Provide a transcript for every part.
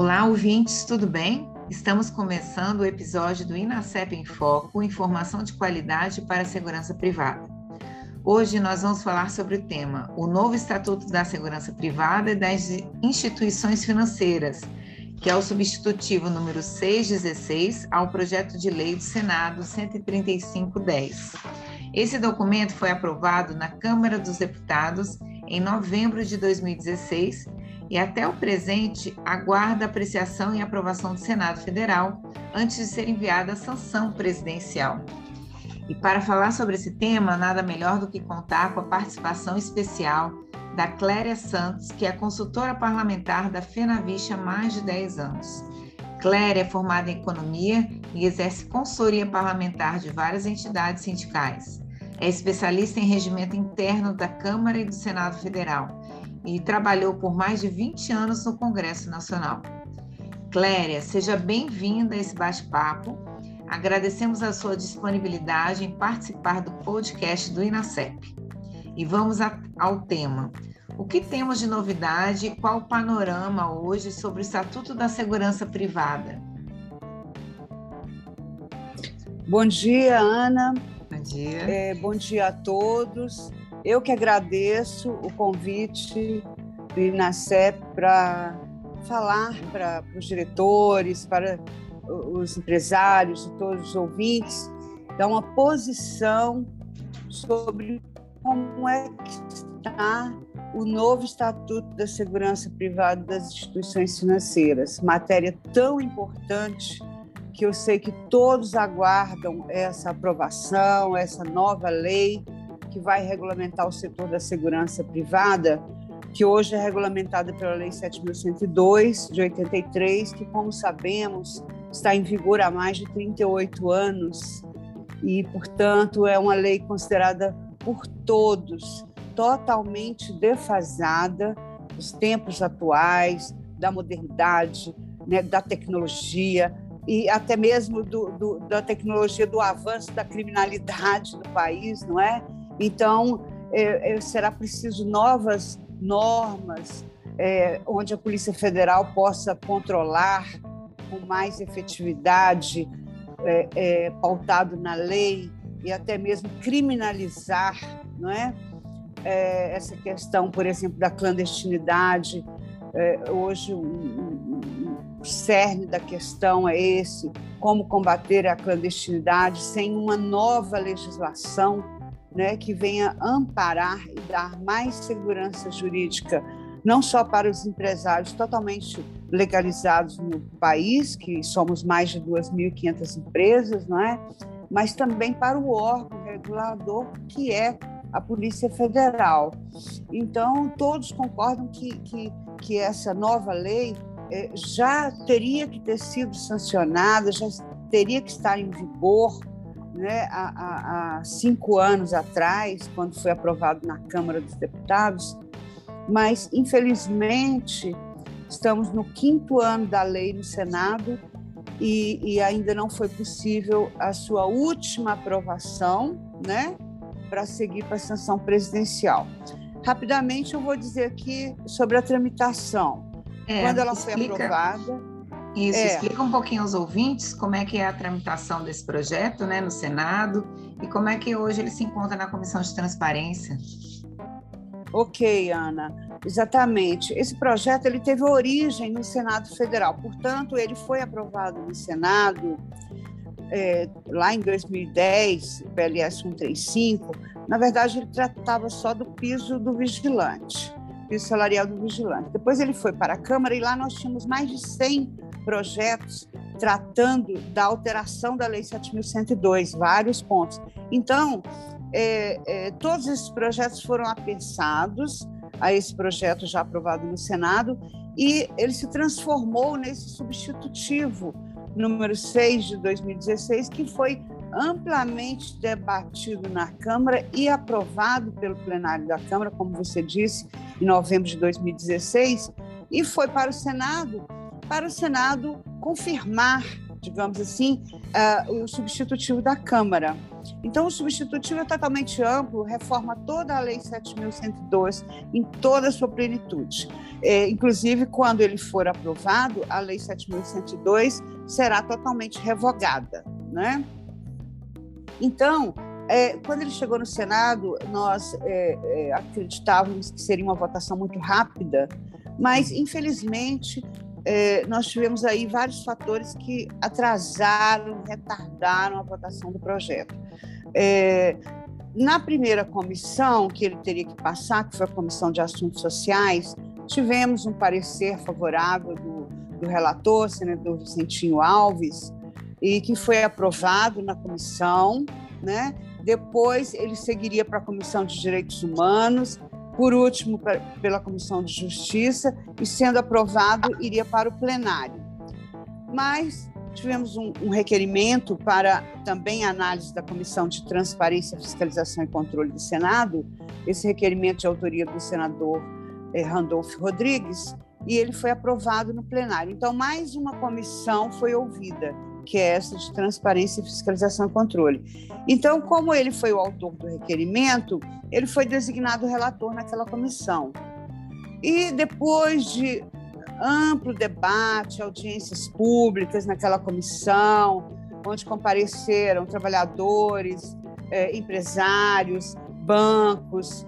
Olá, ouvintes, tudo bem? Estamos começando o episódio do Inacep em Foco, informação de qualidade para a segurança privada. Hoje nós vamos falar sobre o tema o novo Estatuto da Segurança Privada e das Instituições Financeiras, que é o substitutivo número 616 ao projeto de lei do Senado 13510. Esse documento foi aprovado na Câmara dos Deputados em novembro de 2016 e até o presente aguarda apreciação e aprovação do Senado Federal antes de ser enviada a sanção presidencial. E para falar sobre esse tema, nada melhor do que contar com a participação especial da Cléria Santos, que é consultora parlamentar da FENAVISH há mais de 10 anos. Cléria é formada em economia e exerce consultoria parlamentar de várias entidades sindicais. É especialista em regimento interno da Câmara e do Senado Federal e trabalhou por mais de 20 anos no Congresso Nacional. Cléria, seja bem-vinda a esse bate-papo. Agradecemos a sua disponibilidade em participar do podcast do INACEP. E vamos ao tema. O que temos de novidade e qual o panorama hoje sobre o Estatuto da Segurança Privada? Bom dia, Ana. Bom dia. É, bom dia a todos. Eu que agradeço o convite do INACEP para falar para os diretores, para os empresários e todos os ouvintes, dar uma posição sobre como é que está o novo Estatuto da Segurança Privada das Instituições Financeiras, matéria tão importante que eu sei que todos aguardam essa aprovação, essa nova lei que vai regulamentar o setor da segurança privada, que hoje é regulamentada pela Lei 7.102 de 83, que, como sabemos, está em vigor há mais de 38 anos e, portanto, é uma lei considerada por todos totalmente defasada dos tempos atuais, da modernidade, né, da tecnologia e até mesmo do, do, da tecnologia do avanço da criminalidade no país, não é? Então, é, é, será preciso novas normas é, onde a Polícia Federal possa controlar com mais efetividade, é, é, pautado na lei e até mesmo criminalizar, não é? é essa questão, por exemplo, da clandestinidade. hoje, o cerne da questão é esse: como combater a clandestinidade sem uma nova legislação né, que venha amparar e dar mais segurança jurídica, não só para os empresários totalmente legalizados no país, que somos mais de 2.500 empresas, não é? mas também para o órgão regulador, que é a Polícia Federal. Então, todos concordam que, que, que essa nova lei eh, já teria que ter sido sancionada, já teria que estar em vigor, né, há, há, cinco anos atrás, quando foi aprovado na Câmara dos Deputados, mas, infelizmente, estamos no quinto ano da lei no Senado e, e ainda não foi possível a sua última aprovação, né, para seguir para a sanção presidencial. Rapidamente, eu vou dizer aqui sobre a tramitação. É, Quando ela foi aprovada, isso, é. explica um pouquinho aos ouvintes como é que é a tramitação desse projeto né, no Senado e como é que hoje ele se encontra na Comissão de Transparência. Ok, Ana, exatamente. Esse projeto ele teve origem no Senado Federal, portanto, ele foi aprovado no Senado é, lá em 2010, o PLS 135. Na verdade, ele tratava só do piso do vigilante, piso salarial do vigilante. Depois ele foi para a Câmara e lá nós tínhamos mais de 100 projetos tratando da alteração da Lei 7.102, vários pontos. Então, é, é, todos esses projetos foram apensados a esse projeto já aprovado no Senado e ele se transformou nesse substitutivo número 6 de 2016, que foi amplamente debatido na Câmara e aprovado pelo plenário da Câmara, como você disse, em novembro de 2016, e foi para o Senado, para o Senado confirmar, digamos assim, uh, o substitutivo da Câmara. Então, o substitutivo é totalmente amplo, reforma toda a Lei 7.102 em toda a sua plenitude. É, inclusive, quando ele for aprovado, a Lei 7.102 será totalmente revogada. Né? Então, é, quando ele chegou no Senado, nós é, é, acreditávamos que seria uma votação muito rápida, mas, infelizmente, é, nós tivemos aí vários fatores que atrasaram, retardaram a votação do projeto. É, na primeira comissão que ele teria que passar, que foi a Comissão de Assuntos Sociais, tivemos um parecer favorável do, do relator, senador Vicentinho Alves, e que foi aprovado na comissão, né? Depois ele seguiria para a Comissão de Direitos Humanos, por último pela Comissão de Justiça e sendo aprovado iria para o plenário. Mas tivemos um, um requerimento para também análise da Comissão de Transparência, Fiscalização e Controle do Senado, esse requerimento de autoria do senador eh, Randolph Rodrigues, e ele foi aprovado no plenário. Então, mais uma comissão foi ouvida que é essa de transparência, fiscalização e controle. Então, como ele foi o autor do requerimento, ele foi designado relator naquela comissão. E depois de amplo debate, audiências públicas naquela comissão, onde compareceram trabalhadores, eh, empresários, bancos,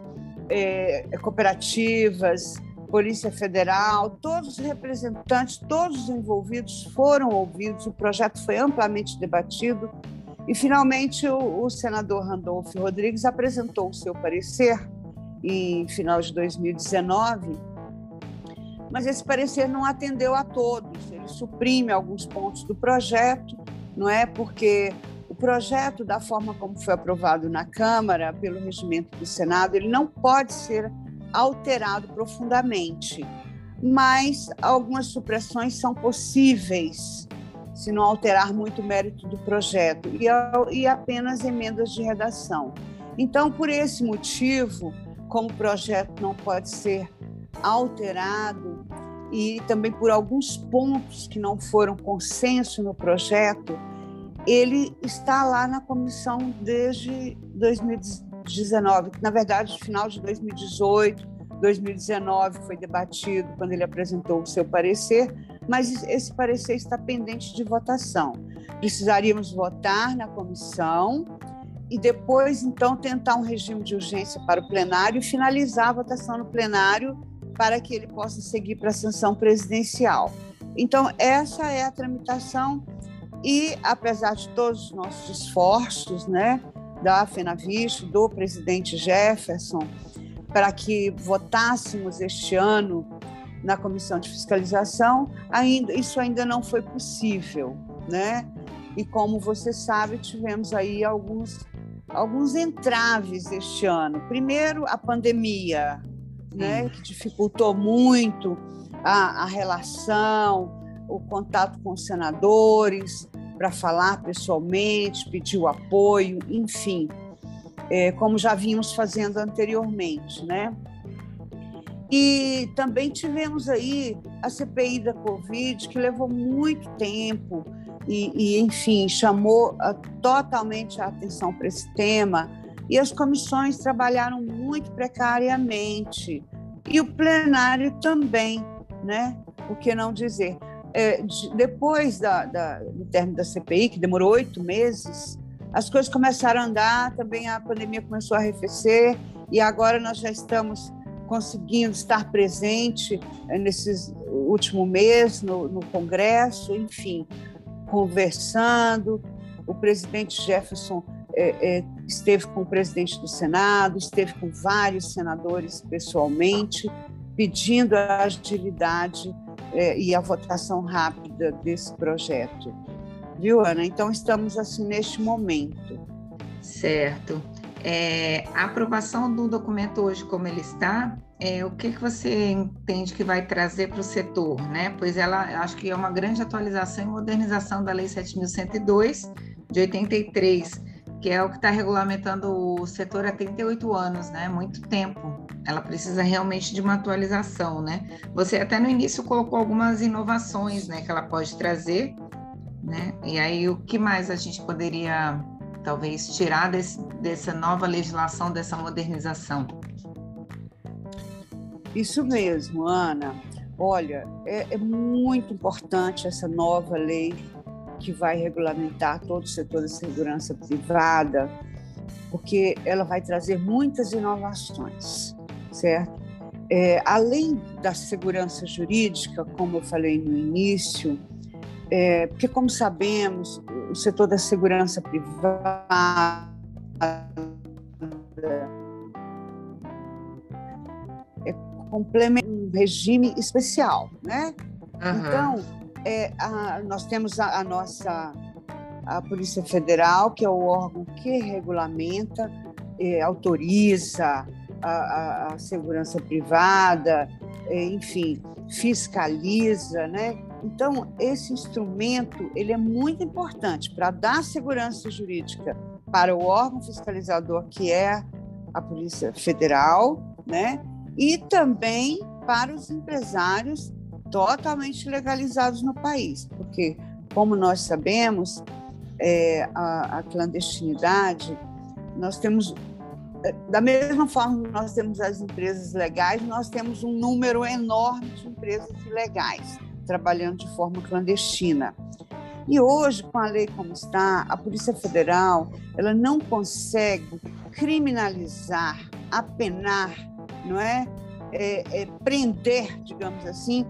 eh, cooperativas, Polícia Federal, todos os representantes, todos os envolvidos foram ouvidos, o projeto foi amplamente debatido e, finalmente, o, o senador Randolph Rodrigues apresentou o seu parecer em final de 2019, mas esse parecer não atendeu a todos, ele suprime alguns pontos do projeto, não é? Porque o projeto, da forma como foi aprovado na Câmara, pelo regimento do Senado, ele não pode ser alterado profundamente, mas algumas supressões são possíveis se não alterar muito o mérito do projeto e, e apenas emendas de redação. Então, por esse motivo, como o projeto não pode ser alterado e também por alguns pontos que não foram consenso no projeto, ele está lá na comissão desde 2019 2019, na verdade, final de 2018, 2019 foi debatido quando ele apresentou o seu parecer, mas esse parecer está pendente de votação. Precisaríamos votar na comissão e depois, então, tentar um regime de urgência para o plenário e finalizar a votação no plenário para que ele possa seguir para a sanção presidencial. Então, essa é a tramitação e, apesar de todos os nossos esforços, né, da FENAVIST, do presidente Jefferson, para que votássemos este ano na comissão de fiscalização, ainda isso ainda não foi possível, né? E como você sabe, tivemos aí alguns alguns entraves este ano. Primeiro, a pandemia, né, que dificultou muito a, a relação, o contato com os senadores, para falar pessoalmente, pedir o apoio, enfim, é, como já vínhamos fazendo anteriormente, né? E também tivemos aí a CPI da Covid, que levou muito tempo e, e enfim, chamou a, totalmente a atenção para esse tema. E as comissões trabalharam muito precariamente. E o plenário também, né? Por que não dizer? É, de, depois da, da, do término da CPI, que demorou oito meses, as coisas começaram a andar, também a pandemia começou a arrefecer, e agora nós já estamos conseguindo estar presente é, nesses último mês no, no Congresso, enfim, conversando. O presidente Jefferson é, é, esteve com o presidente do Senado, esteve com vários senadores pessoalmente, pedindo a agilidade é, e a votação rápida desse projeto. Viu, Ana? Então, estamos assim neste momento. Certo. É, a aprovação do documento hoje, como ele está, é, o que, que você entende que vai trazer para o setor, né? Pois ela, acho que é uma grande atualização e modernização da Lei 7.102 de 83, que é o que está regulamentando o setor há 38 anos, né? Muito tempo. Ela precisa realmente de uma atualização, né? Você até no início colocou algumas inovações, né? Que ela pode trazer, né? E aí o que mais a gente poderia talvez tirar desse, dessa nova legislação, dessa modernização? Isso mesmo, Ana. Olha, é, é, muito importante essa nova lei que vai regulamentar todo o setor da segurança privada, porque ela vai trazer muitas inovações, certo? É, além da segurança jurídica, como eu falei no início, é, porque, como sabemos, o setor da segurança privada complementa um regime especial, né? Uhum. Então, é, a, nós temos a, a, nossa a Polícia Federal, que é o órgão que regulamenta, é, autoriza a, a, segurança privada, é, enfim, fiscaliza, né? Então, esse instrumento ele é muito importante para dar segurança jurídica para o órgão fiscalizador, que é a Polícia Federal, né? e também para os empresários totalmente legalizados no país, porque, como nós sabemos, é, a, a clandestinidade, nós temos é, da mesma forma que nós temos as empresas legais, nós temos um número enorme de empresas ilegais trabalhando de forma clandestina. E hoje, com a lei como está, a Polícia Federal ela não consegue criminalizar, apenar não é? É, é, prender, digamos assim,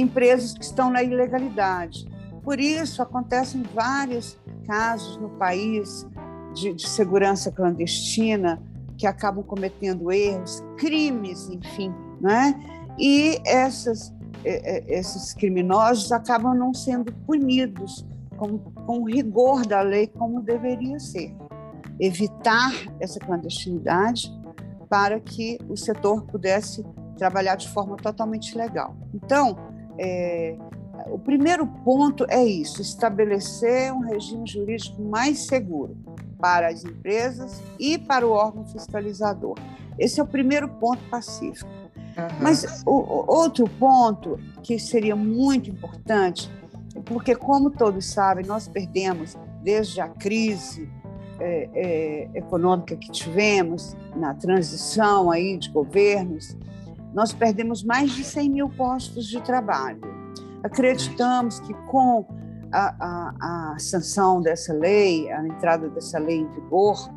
empresas que estão na ilegalidade. Por isso, acontecem vários casos no país de, de segurança clandestina que acabam cometendo erros, crimes, enfim, né? E essas, é, é, esses criminosos acabam não sendo punidos com, com rigor da lei como deveria ser. Evitar essa clandestinidade para que o setor pudesse trabalhar de forma totalmente legal. Então, é, o primeiro ponto é isso: estabelecer um regime jurídico mais seguro para as empresas e para o órgão fiscalizador. Esse é o primeiro ponto pacífico. Uhum. Mas o, outro ponto que seria muito importante, porque como todos sabem, nós perdemos desde a crise é, é, econômica que tivemos na transição aí de governos, nós perdemos mais de 100 mil postos de trabalho. Acreditamos que com a, a, a sanção dessa lei, a entrada dessa lei em vigor,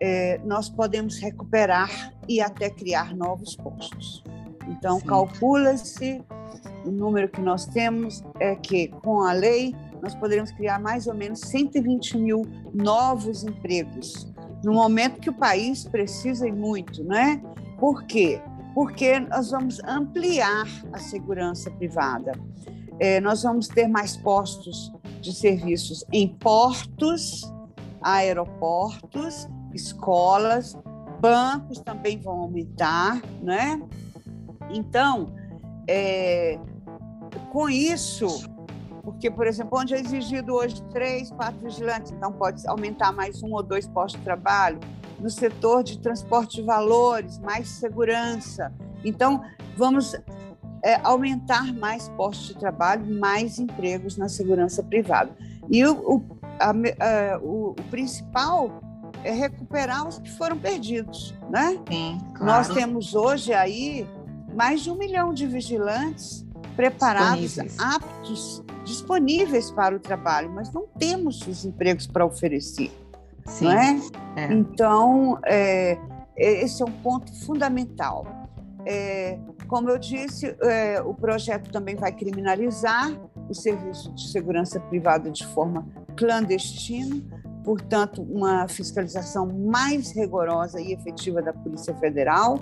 é, nós podemos recuperar e até criar novos postos. Então, calcula-se, o número que nós temos é que, com a lei, nós poderíamos criar mais ou menos 120 mil novos empregos, no momento que o país precisa e muito, não é? Por quê? Porque nós vamos ampliar a segurança privada. É, nós vamos ter mais postos de serviços em portos, aeroportos, escolas, bancos também vão aumentar, né? Então, é, com isso, porque, por exemplo, onde é exigido hoje três, quatro vigilantes, então pode aumentar mais um ou dois postos de trabalho. No setor de transporte de valores, mais segurança. Então, vamos é, aumentar mais postos de trabalho, mais empregos na segurança privada. E o, o, a, a, o, o principal é recuperar os que foram perdidos, né? Sim, claro. Nós temos hoje aí mais de um milhão de vigilantes preparados, aptos disponíveis para o trabalho, mas não temos os empregos para oferecer. Sim, não é? é. Então, é, esse é um ponto fundamental. É, como eu disse, é, o projeto também vai criminalizar o serviço de segurança privada de forma clandestina, portanto, uma fiscalização mais rigorosa e efetiva da Polícia Federal.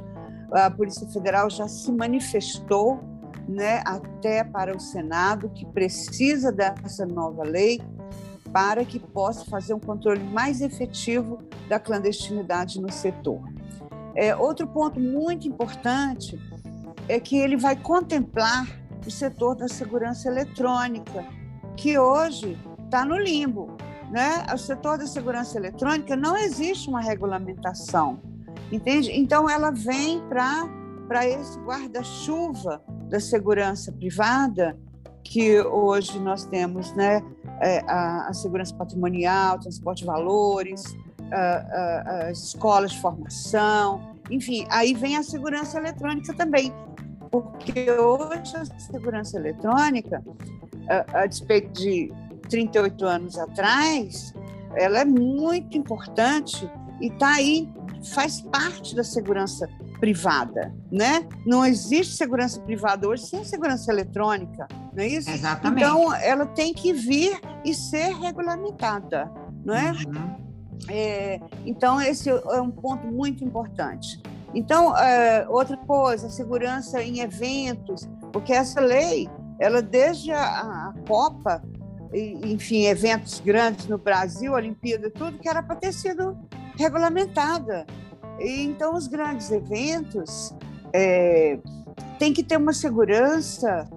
A Polícia Federal já se manifestou né, até para o Senado, que precisa dessa nova lei para que possa fazer um controle mais efetivo da clandestinidade no setor. É, outro ponto muito importante é que ele vai contemplar o setor da segurança eletrônica, que hoje está no limbo. Né? O setor da segurança eletrônica não existe uma regulamentação, entende? Então, ela vem para esse guarda-chuva da segurança privada, que hoje nós temos né, é, a, a segurança patrimonial, transporte de valores, as escolas de formação, enfim, aí vem a segurança eletrônica também, porque hoje a segurança eletrônica, a, a despeito de 38 anos atrás, ela é muito importante e está aí, faz parte da segurança privada, né? Não existe segurança privada hoje sem segurança eletrônica, não é isso? Exatamente. Então, ela tem que vir e ser regulamentada, não é? Uhum. é então, esse é um ponto muito importante. Então, é, outra coisa, segurança em eventos, porque essa lei, ela desde a, a Copa, enfim, eventos grandes no Brasil, Olimpíada, tudo, que era para ter sido regulamentada. Então, os grandes eventos é, têm que ter uma segurança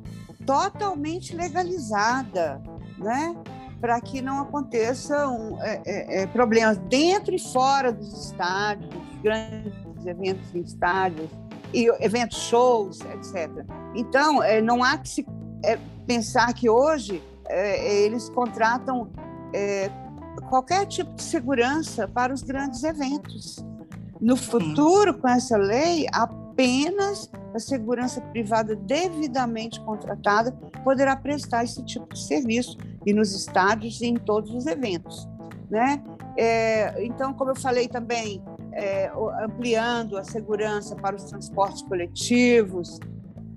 totalmente legalizada, né? para que não aconteçam é, é, é, problemas dentro e fora dos estádios, grandes eventos em estádios, e eventos shows, etc. Então, é, não há que se é, pensar que hoje é, eles contratam qualquer tipo de segurança para os grandes eventos. No futuro, com essa lei, apenas a segurança privada devidamente contratada poderá prestar esse tipo de serviço e nos estádios e em todos os eventos, né? É, então, como eu falei também, é, ampliando a segurança para os transportes coletivos,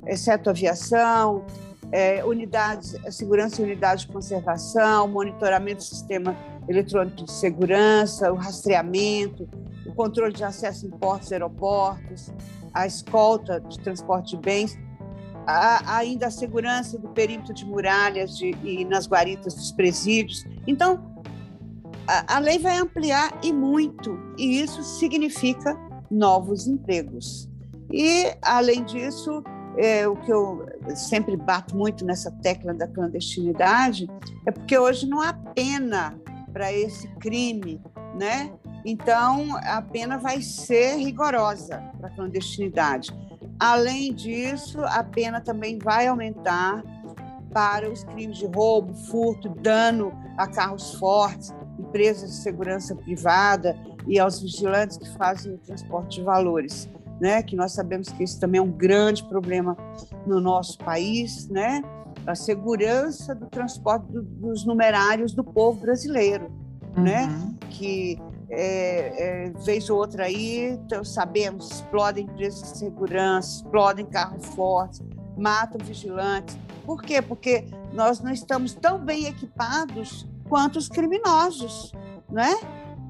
exceto aviação, é, unidades, segurança e unidades de conservação, monitoramento do sistema eletrônico de segurança, o rastreamento, o controle de acesso em portos e aeroportos, a escolta de transporte de bens, a, ainda a segurança do perímetro de muralhas de, e nas guaritas dos presídios. Então, a, a lei vai ampliar e muito, e isso significa novos empregos. E, além disso, é, o que eu sempre bato muito nessa tecla da clandestinidade é porque hoje não há pena para esse crime, né? Então, a pena vai ser rigorosa para a clandestinidade. Além disso, a pena também vai aumentar para os crimes de roubo, furto, dano a carros fortes, empresas de segurança privada e aos vigilantes que fazem o transporte de valores, né? Que nós sabemos que isso também é um grande problema no nosso país, né? A segurança do transporte dos numerários do povo brasileiro, né? uhum. né? Que é, é, vez ou outra aí, sabemos, explodem empresas de segurança, explodem carros fortes, matam vigilantes. Por quê? Porque nós não estamos tão bem equipados quanto os criminosos, né?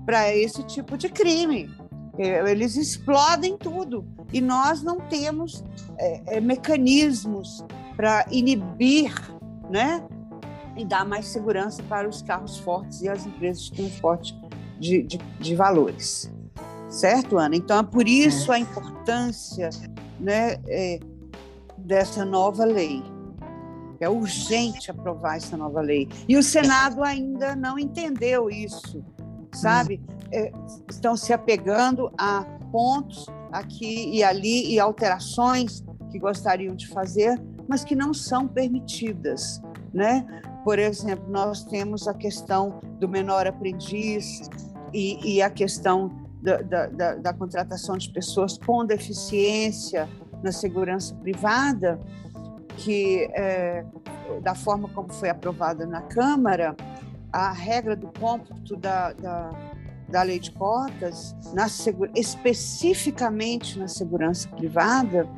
Para esse tipo de crime. É, eles explodem tudo e nós não temos é, é, mecanismos para inibir, né? E dar mais segurança para os carros fortes e as empresas de transporte de, de, de valores. Certo, Ana? Então, é por isso a importância né, é, dessa nova lei. É urgente aprovar essa nova lei. E o Senado ainda não entendeu isso, sabe? É, estão se apegando a pontos aqui e ali e alterações que gostariam de fazer, mas que não são permitidas, né? Por exemplo, nós temos a questão do menor aprendiz, e, e a questão da, da, da, contratação de pessoas com deficiência na segurança privada, que é, da forma como foi aprovada na Câmara, a regra do cômputo da, da, da lei de cotas, na, especificamente na segurança privada,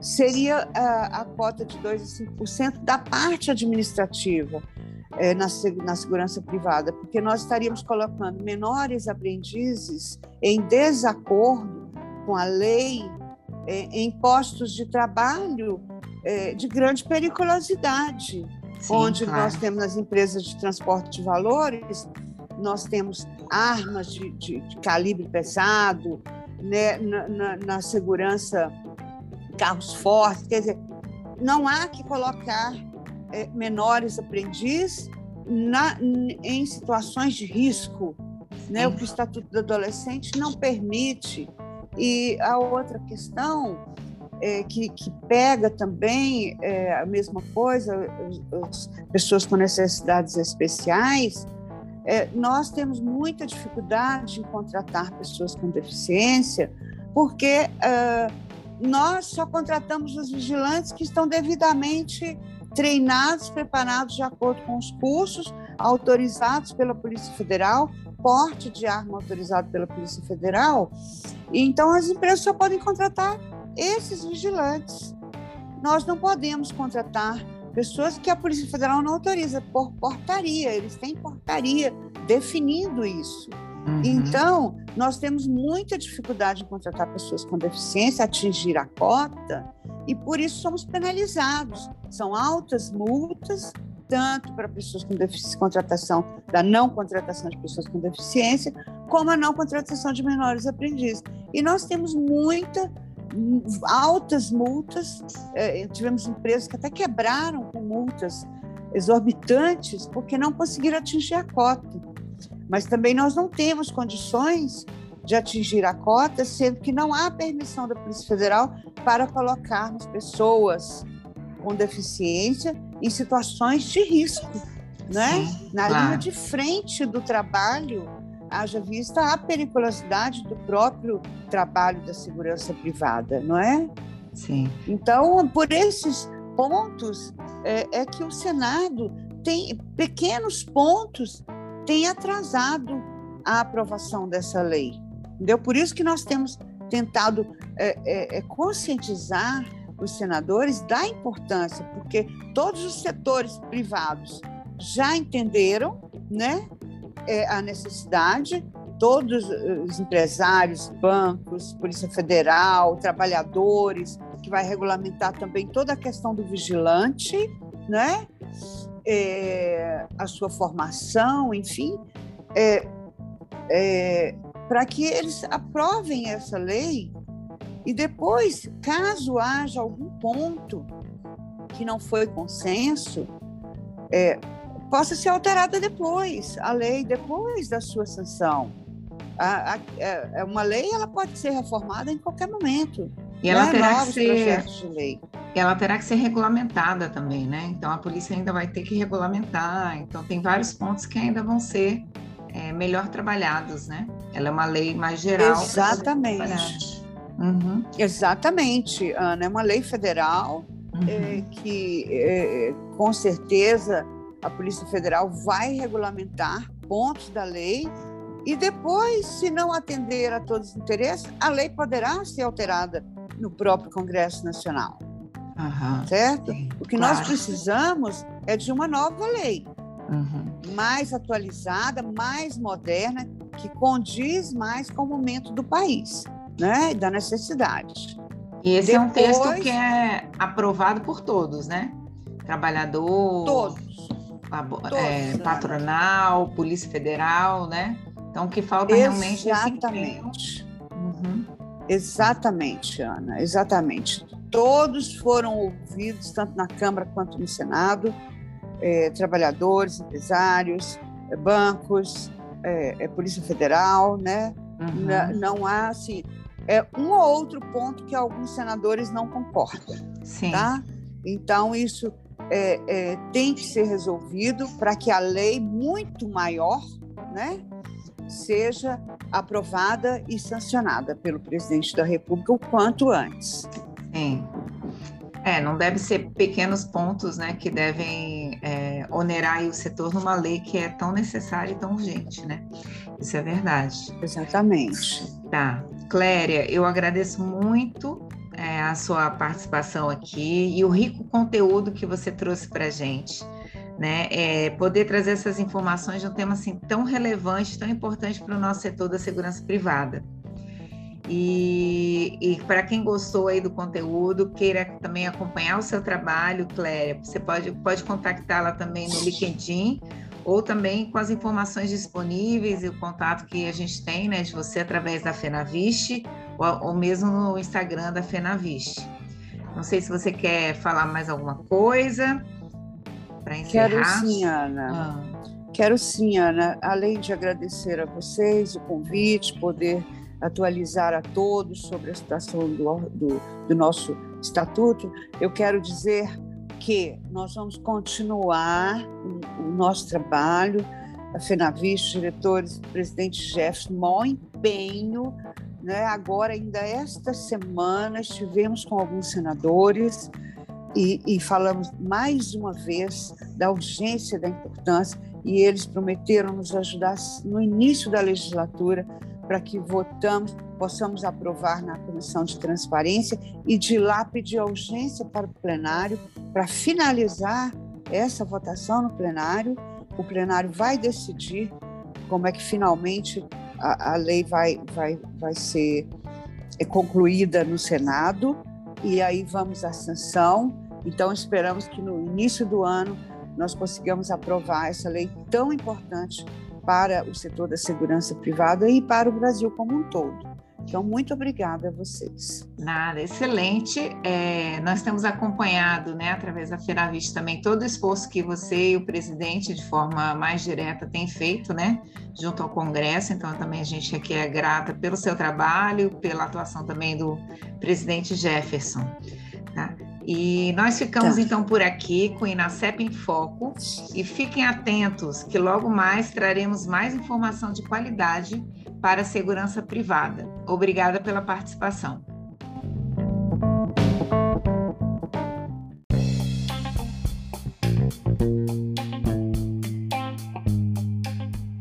seria a, a cota de 2 a 5% da parte administrativa é, na, na segurança privada, porque nós estaríamos colocando menores aprendizes em desacordo com a lei é, em postos de trabalho é, de grande periculosidade, Sim, onde claro. nós temos nas empresas de transporte de valores, nós temos armas de, de, de calibre pesado, né, na, na, na segurança, carros fortes, quer dizer, não há que colocar é, menores aprendizes na, em situações de risco, né? O que o Estatuto do Adolescente não permite. E a outra questão é, que, que, pega também é, a mesma coisa, as pessoas com necessidades especiais, é, nós temos muita dificuldade em contratar pessoas com deficiência, porque nós só contratamos os vigilantes que estão devidamente treinados, preparados de acordo com os cursos, autorizados pela Polícia Federal, porte de arma autorizado pela Polícia Federal. Então, as empresas só podem contratar esses vigilantes. Nós não podemos contratar pessoas que a Polícia Federal não autoriza por portaria, eles têm portaria definindo isso. Uhum. Então, nós temos muita dificuldade em contratar pessoas com deficiência, atingir a cota, e por isso somos penalizados. São altas multas, tanto para pessoas com deficiência, contratação da não contratação de pessoas com deficiência, como a não contratação de menores aprendizes. E nós temos muita altas multas, é, tivemos empresas que até quebraram com multas exorbitantes porque não conseguiram atingir a cota. Mas também nós não temos condições de atingir a cota, sendo que não há permissão da Polícia Federal para colocarmos pessoas com deficiência em situações de risco, né? Sim, Na claro. linha de frente do trabalho, haja vista a periculosidade do próprio trabalho da segurança privada, não é? Sim. Então, por esses pontos é, é que o Senado tem pequenos pontos tem atrasado a aprovação dessa lei. Entendeu? Por isso que nós temos tentado é, é, é, conscientizar os senadores da importância, porque todos os setores privados já entenderam né, é, a necessidade, todos os empresários, bancos, Polícia Federal, trabalhadores, que vai regulamentar também toda a questão do vigilante, né? É, a sua formação, enfim, é, é, para que eles aprovem essa lei e depois, caso haja algum ponto que não foi consenso, é, possa ser alterada depois, a lei depois da sua sanção. A, a, a, é, uma lei ela pode ser reformada em qualquer momento. E ela terá que ser ela terá que ser regulamentada também, né? Então a polícia ainda vai ter que regulamentar. Então tem vários pontos que ainda vão ser é, melhor trabalhados, né? Ela é uma lei mais geral. Exatamente. Uhum. Exatamente, Ana. É uma lei federal uhum. é, que, é, com certeza, a Polícia Federal vai regulamentar pontos da lei e depois, se não atender a todos os interesses, a lei poderá ser alterada no próprio Congresso Nacional. Uhum. Certo? O que claro. nós precisamos é de uma nova lei uhum. mais atualizada, mais moderna, que condiz mais com o momento do país, né? E da necessidade. E esse Depois, é um texto que é aprovado por todos, né? Trabalhador, todos, é, todos patronal, Polícia Federal, né? Então o que falta realmente é Exatamente. Uhum. Exatamente, Ana, exatamente. Todos foram ouvidos, tanto na Câmara quanto no Senado é, trabalhadores, empresários, é, bancos, é, Polícia Federal, né? Uhum. Não há, assim, é um ou outro ponto que alguns senadores não concordam, Sim. tá? Então, isso tem que ser resolvido para que a lei muito maior, né? Seja aprovada e sancionada pelo presidente da República o quanto antes. Sim. É, não deve ser pequenos pontos né, que devem é, onerar o setor numa lei que é tão necessária e tão urgente, né? Isso é verdade. Exatamente. Tá. Cléria, eu agradeço muito é, a sua participação aqui e o rico conteúdo que você trouxe para a gente. Né, é, poder trazer essas informações de um tema assim tão relevante, tão importante para o nosso setor da segurança privada. E, e para quem gostou aí do conteúdo, queira também acompanhar o seu trabalho, Cléria, você pode, pode contactá-la também no LinkedIn ou também com as informações disponíveis e o contato que a gente tem né, de você através da Fenaviste ou, ou mesmo no Instagram da Fenaviste. Não sei se você quer falar mais alguma coisa para encerrar. Quero sim, Ana. Ah. Quero sim, Ana. Além de agradecer a vocês o convite, poder atualizar a todos sobre a situação do, do, do nosso estatuto, eu quero dizer que nós vamos continuar o nosso trabalho, a FENAVIS, diretores, presidente Jefferson, maior empenho. Né? Agora, ainda esta semana, estivemos com alguns senadores e, e falamos mais uma vez da urgência, da importância, e eles prometeram nos ajudar no início da legislatura para que votamos, possamos aprovar na Comissão de Transparência e de lá pedir urgência para o plenário para finalizar essa votação no plenário. O plenário vai decidir como é que finalmente a, a lei vai, vai, vai ser concluída no Senado e aí vamos à sanção. Então esperamos que no início do ano nós consigamos aprovar essa lei tão importante para o setor da segurança privada e para o Brasil como um todo. Então, muito obrigada a vocês. Nada, excelente. É, nós temos acompanhado, né, através da Feravist também, todo o esforço que você e o presidente, de forma mais direta, têm feito, né, junto ao Congresso. Então, também a gente aqui é grata pelo seu trabalho, pela atuação também do presidente Jefferson. E nós ficamos tá. então por aqui com o Inacep em Foco e fiquem atentos que logo mais traremos mais informação de qualidade para a segurança privada. Obrigada pela participação.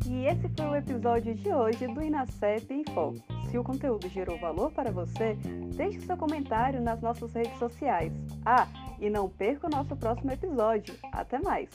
E esse foi o episódio de hoje do Inacep em Foco. Se o conteúdo gerou valor para você, deixe seu comentário nas nossas redes sociais. Ah, e não perca o nosso próximo episódio. Até mais!